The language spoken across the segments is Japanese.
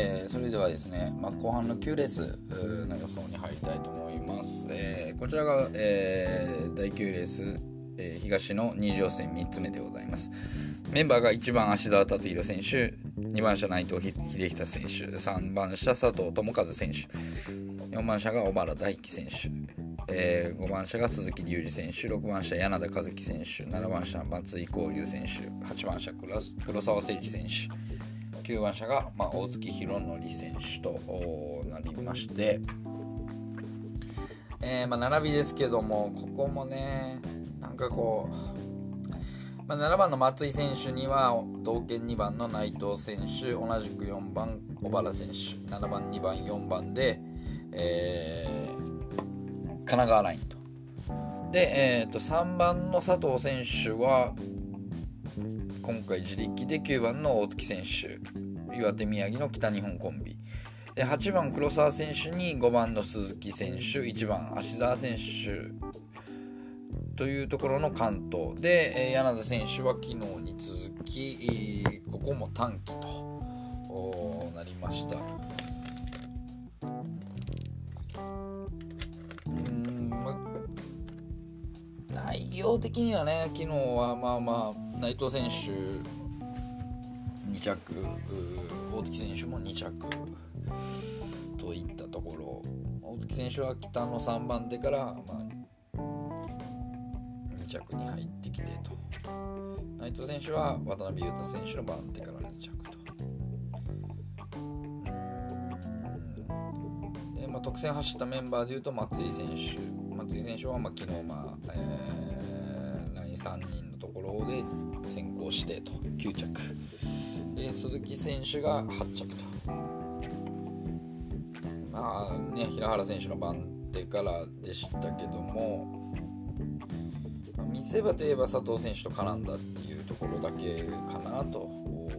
えー、それではですね、まあ、後半の9レースの予想に入りたいと思います。えー、こちらが、えー、第9レース、えー、東の二次予選3つ目でございます。メンバーが1番芦澤達弘選手、2番車内藤秀久選手、3番車佐藤智和選手、4番車が小原大輝選手、えー、5番車が鈴木隆二選手、6番車柳田和樹選手、7番車松井光雄選手、8番車黒沢誠司選手、9番車が、まあ、大月弘則選手となりまして、えー、まあ、並びですけども、ここもね、なんかこう、まあ、7番の松井選手には同県2番の内藤選手同じく4番小原選手7番2番4番で、えー、神奈川ラインと。で、えー、と3番の佐藤選手は今回自力で9番の大月選手岩手宮城の北日本コンビで8番黒沢選手に5番の鈴木選手1番芦澤選手というところの関東で、柳田選手は昨日に続き、ここも短期となりました。ん内容的にはね昨日はまあまあ内藤選手2着大月選手も2着といったところ。大月選手は北の3番手から、まあ、着に入ってきてと。内藤選手は渡辺裕太選手の番手から2着と。で、まあ、特選走ったメンバーでいうと松井選手。松井選手はまあ昨日、まあえー、ライン3人のところで先行してと。9着。で鈴木選手が8着と。まあね平原選手の番手からでしたけども見せ場といえば佐藤選手と絡んだっていうところだけかなという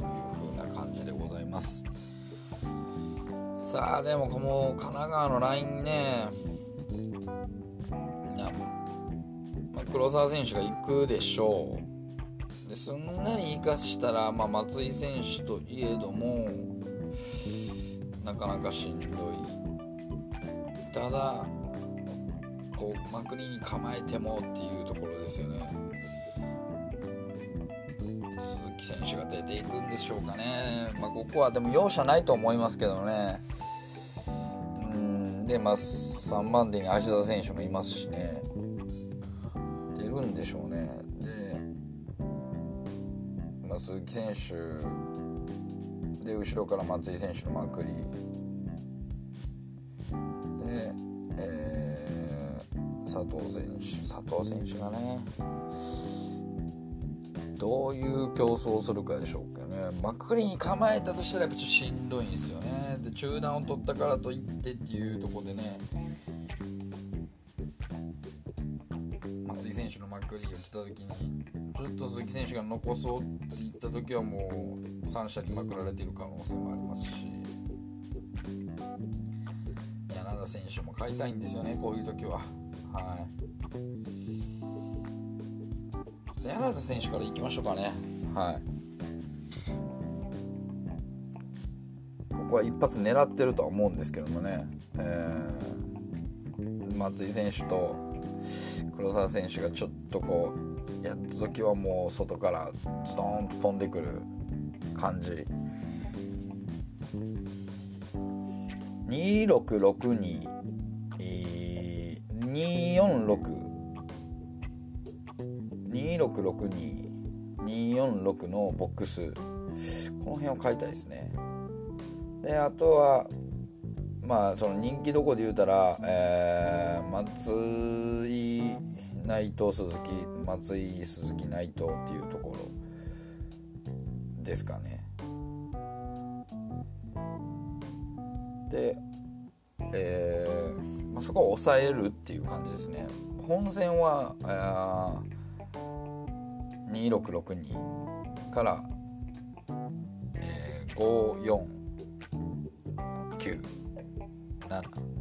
風な感じでございます。さあでもこの神奈川のラインね、黒沢選手が行くでしょう。ですんなり生かしたら、まあ、松井選手といえどもなかなかしんどい。ただこうまくりに構えてもっていうところですよね。鈴木選手が出ていくんでしょうかね、まあ、ここはでも容赦ないと思いますけどね。うんで、まあ、3番手に芦田選手もいますしね。出るんでしょうね、鈴木選手で後ろから松井選手のまくり。でえ佐藤選手佐藤選手がねどういう競争をするかでしょうけどね。まくりに構えたとしたらやっぱちょっとしんどいんですよね。で中断を取ったからといってっていうとこでね選手が残そうって言った時はもう3者にまくられている可能性もありますし柳田選手も買いたいんですよねこういう時は。はい。柳田選手からいきましょうかね。はい。ここは一発狙ってるとは思うんですけどもね、えー、松井選手と黒沢選手がちょっとこうやった時はもう外からストーンと飛んでくる感じ。2662246。2662246のボックス。この辺を書いたいですね。であとはまあその人気どこで言うたら、えー、松井内藤鈴木松井鈴木内藤っていうところですかね。で、えーまあ、そこを抑えるっていう感じですね。本戦は2662から549。7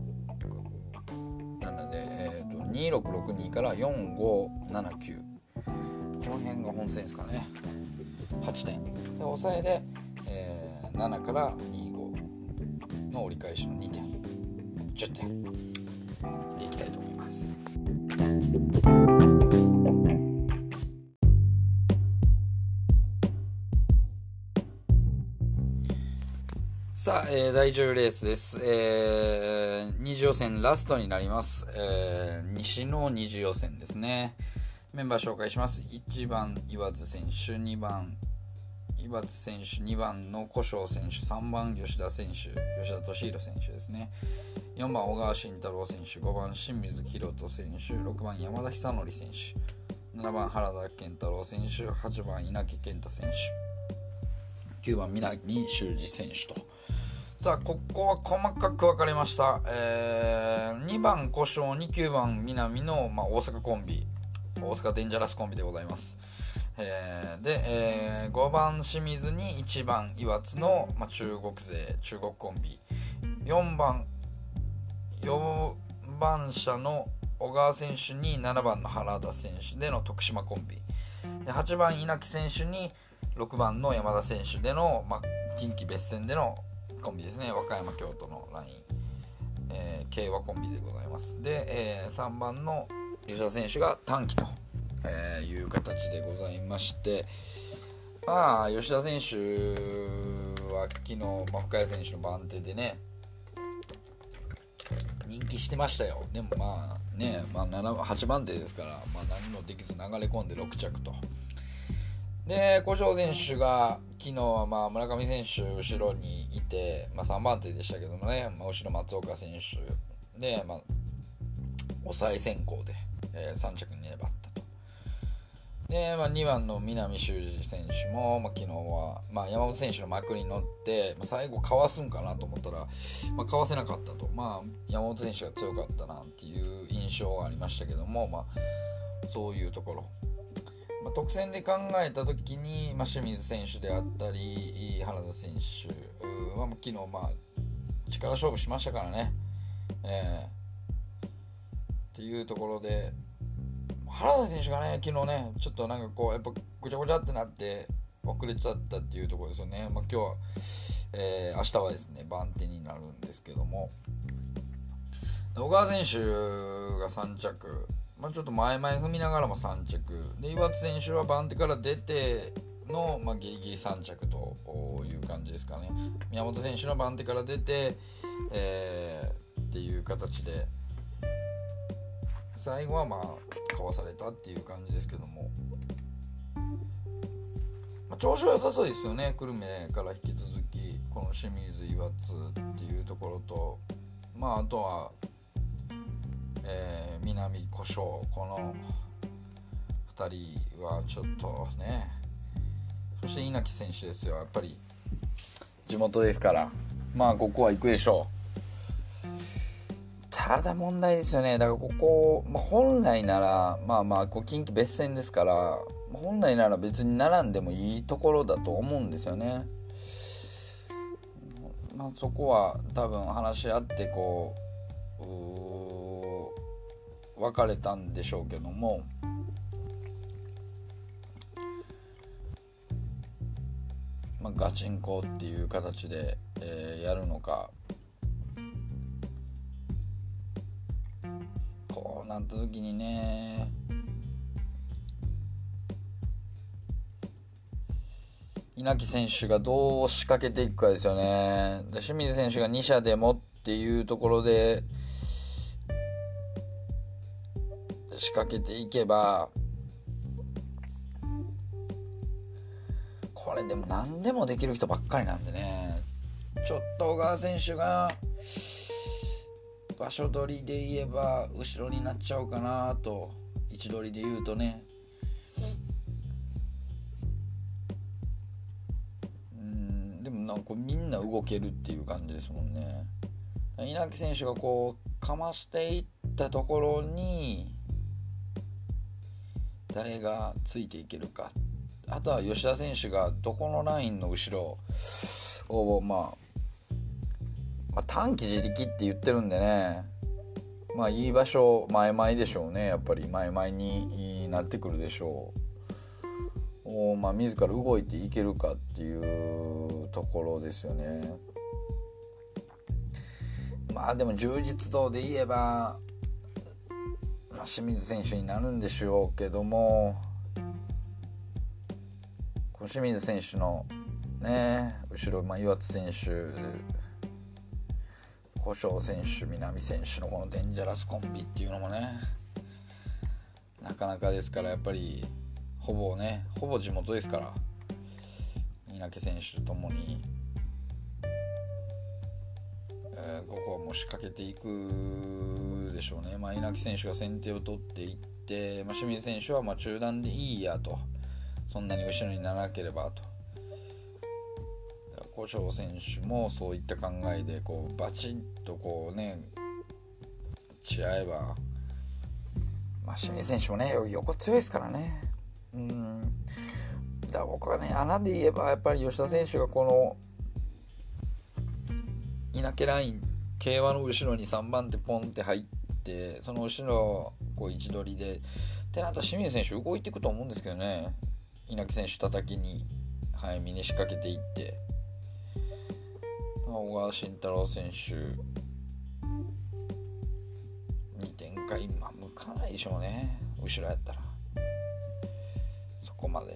2662から4579この辺が本線ですかね。8点。で抑えで、えー、7から25の折り返しの2点。10点。でいきたいと思います。さあ、えー、第10レースです。えー、二次予選ラストになります。えー、西の二次予選ですね。メンバー紹介します。1番、岩津選手、2番、岩津選手、2番の古生選手、3番、吉田選手、吉田敏弘選手ですね。4番、小川慎太郎選手、5番、清水宏斗選手、6番、山田久則選手、7番、原田健太郎選手、8番、稲木健太選手、9番、南修二選手と。さあここは細かく分かれました、えー、2番故障に9番南の、まあ、大阪コンビ。大阪デンジャラスコンビでございます、えー、で、えー、5番清水に1番岩津の、まあ、中国勢中国コンビ。4番4番車の小川選手に7番の原田選手での徳島コンビ。で8番稲木選手に6番の山田選手での、まあ、近畿別戦でのコンビですね。和歌山京都のライン、えー、慶和コンビでございます。で、えー、3番の吉田選手が短期と、え、いう形でございまして。まあ吉田選手は昨日、まあ、深谷選手の番手でね人気してましたよ。でもまあね、まあ、8番手ですから、まあ、何もできず流れ込んで6着と。で古性選手が昨日はまあ村上選手後ろにいて、まあ、3番手でしたけどもね、まあ、後ろ松岡選手で、まあ、抑え先行で、えー、3着に粘ったと。で、まあ、2番の南修二選手も、まあ、昨日は、まあ、山本選手の幕に乗って、まあ、最後かわすんかなと思ったら、まあ、かわせなかったと、まあ、山本選手が強かったなっていう印象がありましたけども、まあ、そういうところ。まあ、特選で考えた時に、まあ、清水選手であったり原田選手は昨日、まあ、力勝負しましたからね、えー、っていうところで原田選手がね昨日ねちょっとなんかこうやっぱぐちゃぐちゃってなって遅れちゃったっていうところですよね、まあ、今日は、えー、明日はですね番手になるんですけども。小川選手が3着。まあ、ちょっと前々踏みながらも3着。で岩津選手は番手から出ての、まあ、ギリギリ3着という感じですかね。宮本選手の番手から出て、えー、っていう形で。最後はまあかわされたっていう感じですけども、まあ、調子は良さそうですよね。久留米から引き続きこの清水岩津っていうところと。まああとはえー、南故障この2人はちょっとねそして稲木選手ですよ。やっぱり地元ですから。まあここは行くでしょう。ただ問題ですよね。だからここ、まあ、本来ならまあまあこう近畿別戦ですから本来なら別に並んでもいいところだと思うんですよね。まあそこは多分話し合ってこう別れたんでしょうけどもまあ、ガチンコっていう形で、えー、やるのかこうなった時にね稲木選手がどう仕掛けていくかですよね。で清水選手が2射でもっていうところで仕掛けていけばこれでも何でもできる人ばっかりなんでね。ちょっと小川選手が場所取りで言えば後ろになっちゃうかなと位置取りで言うとね。うんでもなんかみんな動けるっていう感じですもんね。稲木選手がこうかましていったところに誰がついていけるか。あとは吉田選手がどこのラインの後ろを、まあ、まあ短期自力って言ってるんでね。まあいい場所前々でしょうね。やっぱり前々になってくるでしょう。を、まあ、自ら動いていけるかっていうところですよね。まあでも充実度で言えば、清水選手になるんでしょうけども清水選手のね後ろ、まあ、岩津選手古性選手南選手のこのデンジャラスコンビっていうのもねなかなかですからやっぱりほぼねほぼ地元ですから稲毛選手ともに、えー、ここはもう仕掛けていくでしょうね、まあ、稲木選手が先手を取っていって、まあ、清水選手はま中段でいいやと。そんなに後ろにならなければと。古性選手もそういった考えでこうバチッとこうねち合えば、まあ、清水選手もね横強いですからね。うん。だから僕はね穴で言えばやっぱり吉田選手がこの稲毛ライン競馬の後ろに3番手ポンって入っててその後ろこう位置取りでってなったら清水選手動いていくと思うんですけどね。稲木選手叩きに早めに仕掛けていって。小川慎太郎選手に展開、まあ、向かないでしょうね。後ろやったら。そこまで。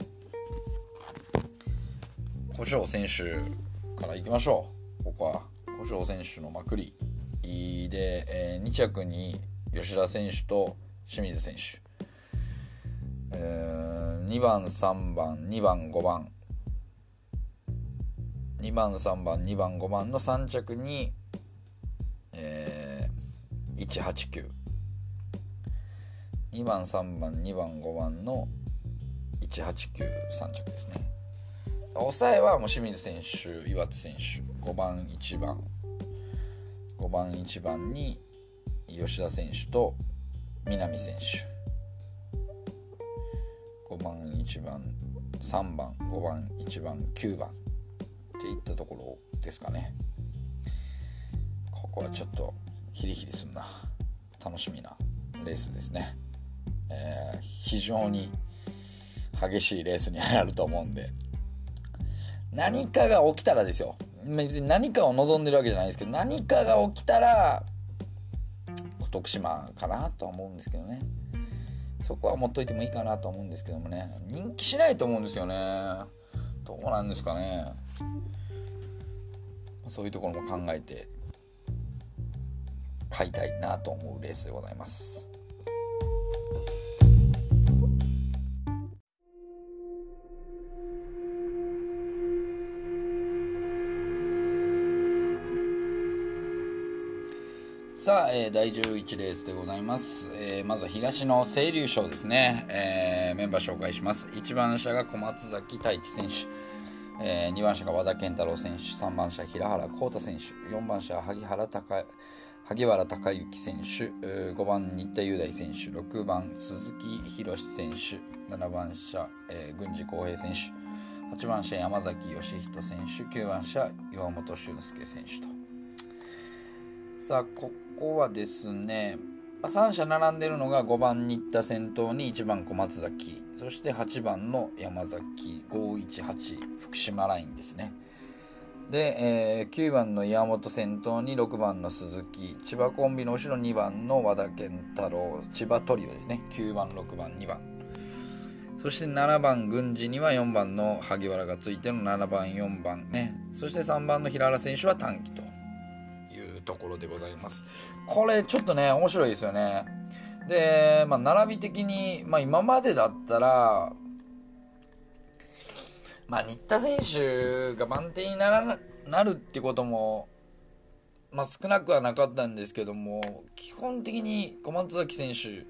古性選手からいきましょう。ここは。古性選手のまくり。で、えー、2着に吉田選手と清水選手、えー、2番3番2番5番。2番3番2番5番の3着に、えー、189 2番3番2番5番の189 3着ですね。抑えはもう清水選手岩津選手。5番1番。5番1番に吉田選手と南選手。5番1番3番5番1番9番。っていったところですかね。ここはちょっとヒリヒリするな。楽しみなレースですね、えー、非常に激しいレースになると思うんで。何かが起きたらですよ。別に何かを望んでるわけじゃないですけど何かが起きたら徳島かなとは思うんですけどね。そこは持っといてもいいかなと思うんですけどもね。人気しないと思うんですよね。どうなんですかね。そういうところも考えて買いたいなと思うレースでございます。さあ、えー、第11レースでございます。えー、まずは東の清流賞ですね、えー、メンバー紹介します。1番車が小松崎太一選手。え、2番車が和田健太郎選手。3番車平原浩太選手。4番車萩原隆萩原隆之選手。5番新田雄大選手。6番鈴木宏選手。7番車、えー、郡司浩平選手。8番車山崎義人選手。9番車岩本俊介選手と。さあここはですね3社並んでるのが5番新田先頭に1番小松崎そして8番の山崎518福島ラインですね。で、えー、9番の岩本先頭に6番の鈴木千葉コンビの後ろ2番の和田健太郎千葉トリオですね。9番6番2番。そして7番郡司には4番の萩原がついての7番4番ね。そして3番の平原選手は短期と。ところでございます。これちょっとね面白いですよね。で、まあ、並び的に、まあ、今までだったら、まあ、新田選手が番手にならなるってことも、まあ、少なくはなかったんですけども、基本的に小松崎選手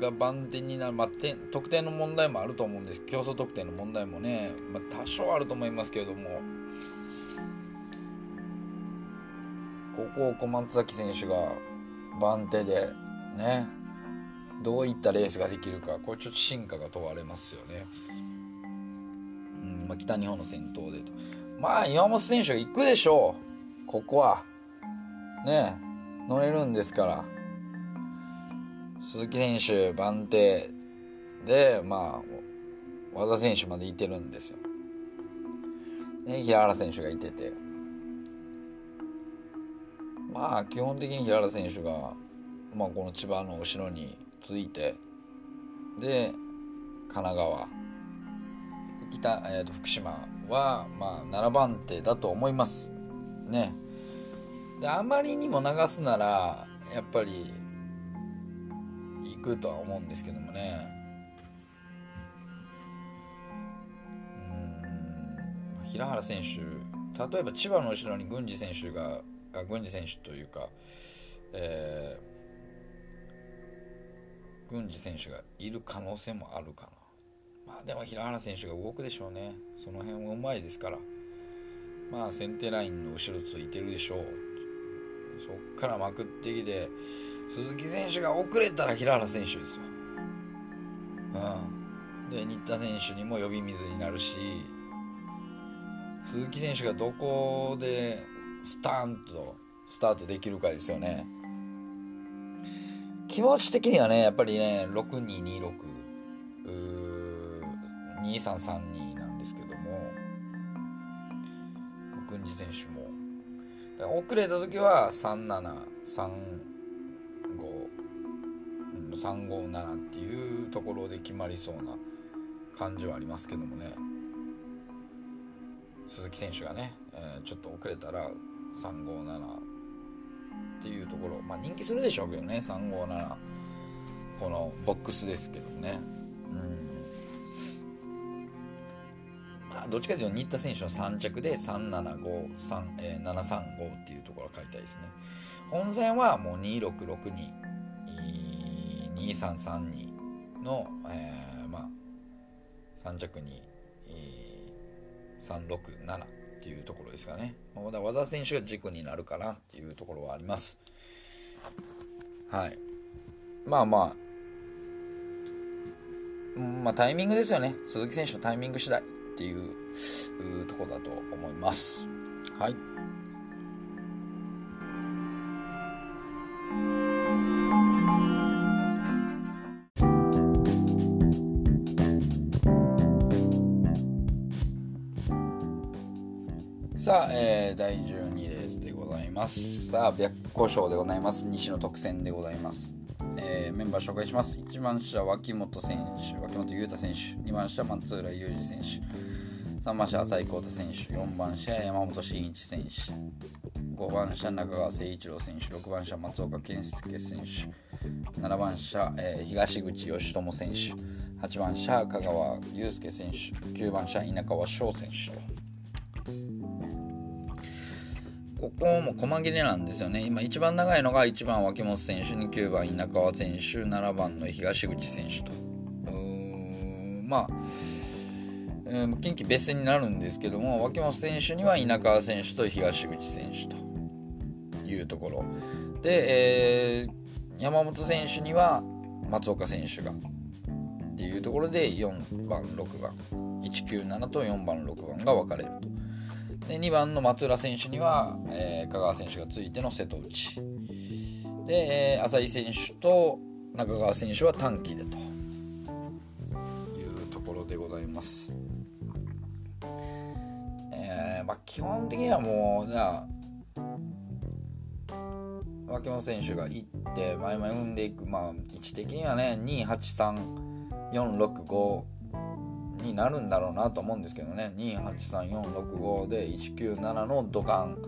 が番手になる、まあ、得点の問題もあると思うんです。競争得点の問題もね、まあ、多少あると思いますけれども、ここを小松崎選手が番手でね。どういったレースができるかこれちょっと進化が問われますよね、うんまあ、北日本の先頭でと。まあ岩本選手が行くでしょう。ここは。ね。乗れるんですから。鈴木選手番手でまあ和田選手までいてるんですよ、ね、平原選手がいてて。まあ基本的に平原選手が、まあ、この千葉の後ろについてで神奈川北、えー、と福島は、まあ、7番手だと思います。ね。であまりにも流すならやっぱり行くとは思うんですけどもね。うん。平原選手例えば千葉の後ろに郡司選手が郡司選手というか、えー、郡司選手がいる可能性もあるかな。まあでも平原選手が動くでしょうね。その辺もうまいですから。まあ先手ラインの後ろついてるでしょう。そっからまくってきて鈴木選手が遅れたら平原選手ですよ。うん、で新田選手にも呼び水になるし鈴木選手がどこでスタンとスタートできるかですよね。気持ち的にはねやっぱりね6226 2332なんですけども郡司選手も遅れた時は3735 357っていうところで決まりそうな感じはありますけどもね鈴木選手がね、えー、ちょっと遅れたら357っていうところまあ人気するでしょうけどね357このボックスですけどね。うん。まあどっちかというと新田選手の3着で3753、えー、735っていうところが書いたいですね。本戦はもう2662 2332の、えー、まあ3着に、えー、367っていうところですかね。まだ和田選手が軸になるかなっていうところはあります。はい。まあまあ、まあタイミングですよね。鈴木選手のタイミング次第っていうところだと思います。はい。さあ、えー、第12レースでございます。さあ、白虎賞でございます。西の特選でございます。えー、メンバー紹介します。1番車、脇本選手、脇本裕太選手。2番車、松浦裕二選手。3番車、浅井幸太選手。4番車、山本慎一選手。5番車、中川誠一郎選手。6番車、松岡健介選手。7番車、えー、東口義友選手。8番車、香川祐介選手。9番車、稲川翔選手。ここも細切れなんですよね。今一番長いのが1番脇本選手に9番稲川選手、7番の東口選手と。うーんまあ、えー、近畿別になるんですけども、脇本選手には稲川選手と東口選手というところ。で、えー、山本選手には松岡選手がっていうところで4番、6番、197と4番、6番が分かれると。で2番の松浦選手には、えー、香川選手がついての瀬戸内で、えー、浅井選手と中川選手は短期でというところでございます。えーまあ、基本的にはもうじゃあ脇本選手が行って前々踏んでいく、まあ、位置的にはね283465になるんだろうなと思うんですけどね。283465で197の土管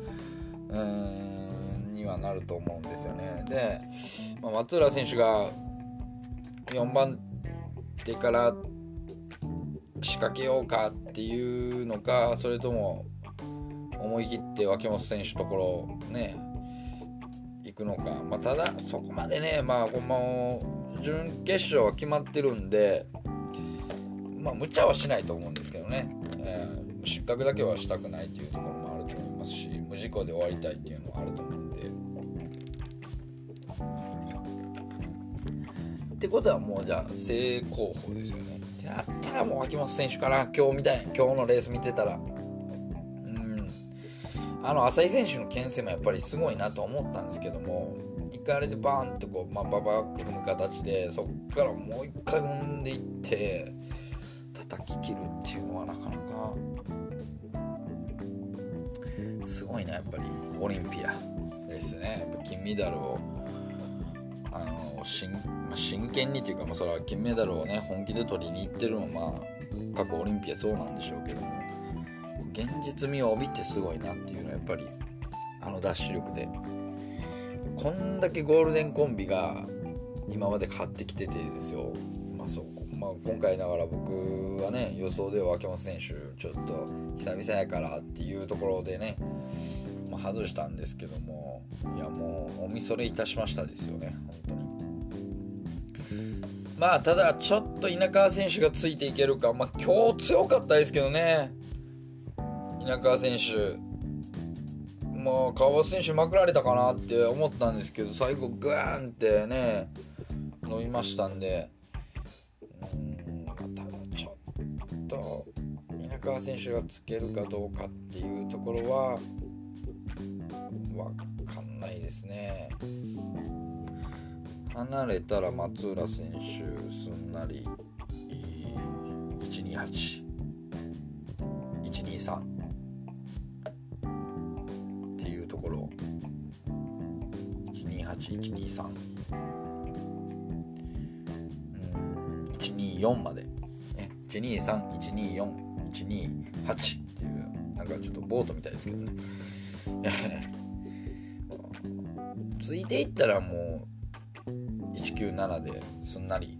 にはなると思うんですよね。で、まあ、松浦選手が4番手から仕掛けようかっていうのかそれとも思い切って脇本選手ところね行くのか、まあ、ただそこまでねまあこの準決勝は決まってるんでまあ無茶はしないと思うんですけどね、えー、失格だけはしたくないっていうところもあると思いますし無事故で終わりたいっていうのはあると思うんで。ってことはもうじゃあ正攻法ですよね。ってなったらもう秋元選手かな今日みたい今日のレース見てたら。うん。あの浅井選手の牽制もやっぱりすごいなと思ったんですけども1回あれでバーンとこう、まあ、ババック踏む形でそっからもう一回踏んでいって叩き切るっていうのはなかなかすごいなやっぱり。オリンピアですね。やっぱ金メダルをあの真,、まあ、真剣にというか、まあ、それは金メダルをね本気で取りに行ってるのはまあ過去オリンピアそうなんでしょうけども現実味を帯びてすごいなっていうのはやっぱりあのダッシュ力で。こんだけゴールデンコンビが今まで勝ってきててですよ、まあそうまあ、今回ながら僕はね予想では秋元選手ちょっと久々やからっていうところでね、まあ、外したんですけどもいやもうおみそれいたしましたですよね本当に。まあただちょっと稲川選手がついていけるかまあ今日強かったですけどね。稲川選手。まあ川端選手まくられたかなって思ったんですけど最後グーンってね伸びましたんで川選手がつけるかどうかっていうところは分かんないですね。離れたら松浦選手すんなり128123っていうところ。128123うん。124まで、ね、123124 128っていうなんかちょっとボートみたいですけどね。ついていったらもう197ですんなり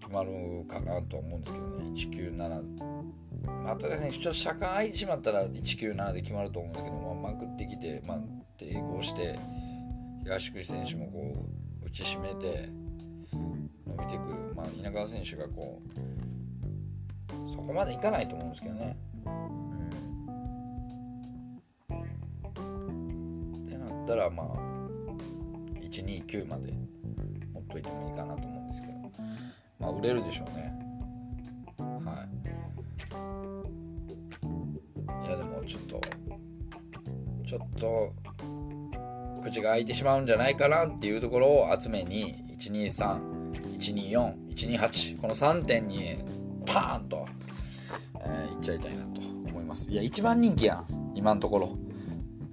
決まるかなと思うんですけどね。197松浦選手ちょっと車間空いてしまったら197で決まると思うんだけど、まあ、まくってきて、まあ、抵抗して東口選手もこう打ち締めて伸びてくる、まあ、稲川選手がこうそこまでいかないと思うんですけどね。うん、ってなったらまあ129まで持っといてもいいかなと思うんですけどまあ売れるでしょうね。はいいやでもちょっとちょっと口が開いてしまうんじゃないかなっていうところを集めに123124128この3点にパーンと、っちゃいたいなと思います。いや一番人気やん。今のところ。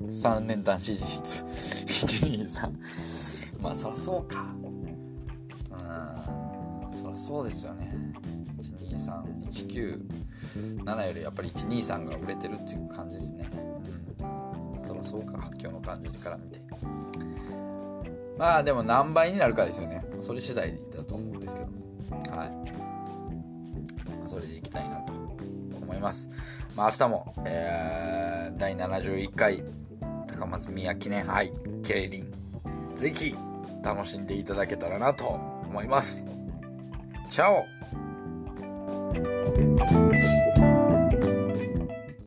3連単支持率123まあそらそうか。うん。そらそうですよね。12319よりやっぱり123が売れてるっていう感じですね。うん。そらそうか。今日の感じから見て。まあでも何倍になるかですよね。それ次第だと思うんですけども。はい、それでいきたいなと。思います。まあ明日も、えー、第71回高松宮記念杯競輪ぜひ楽しんでいただけたらなと思います。チャオ。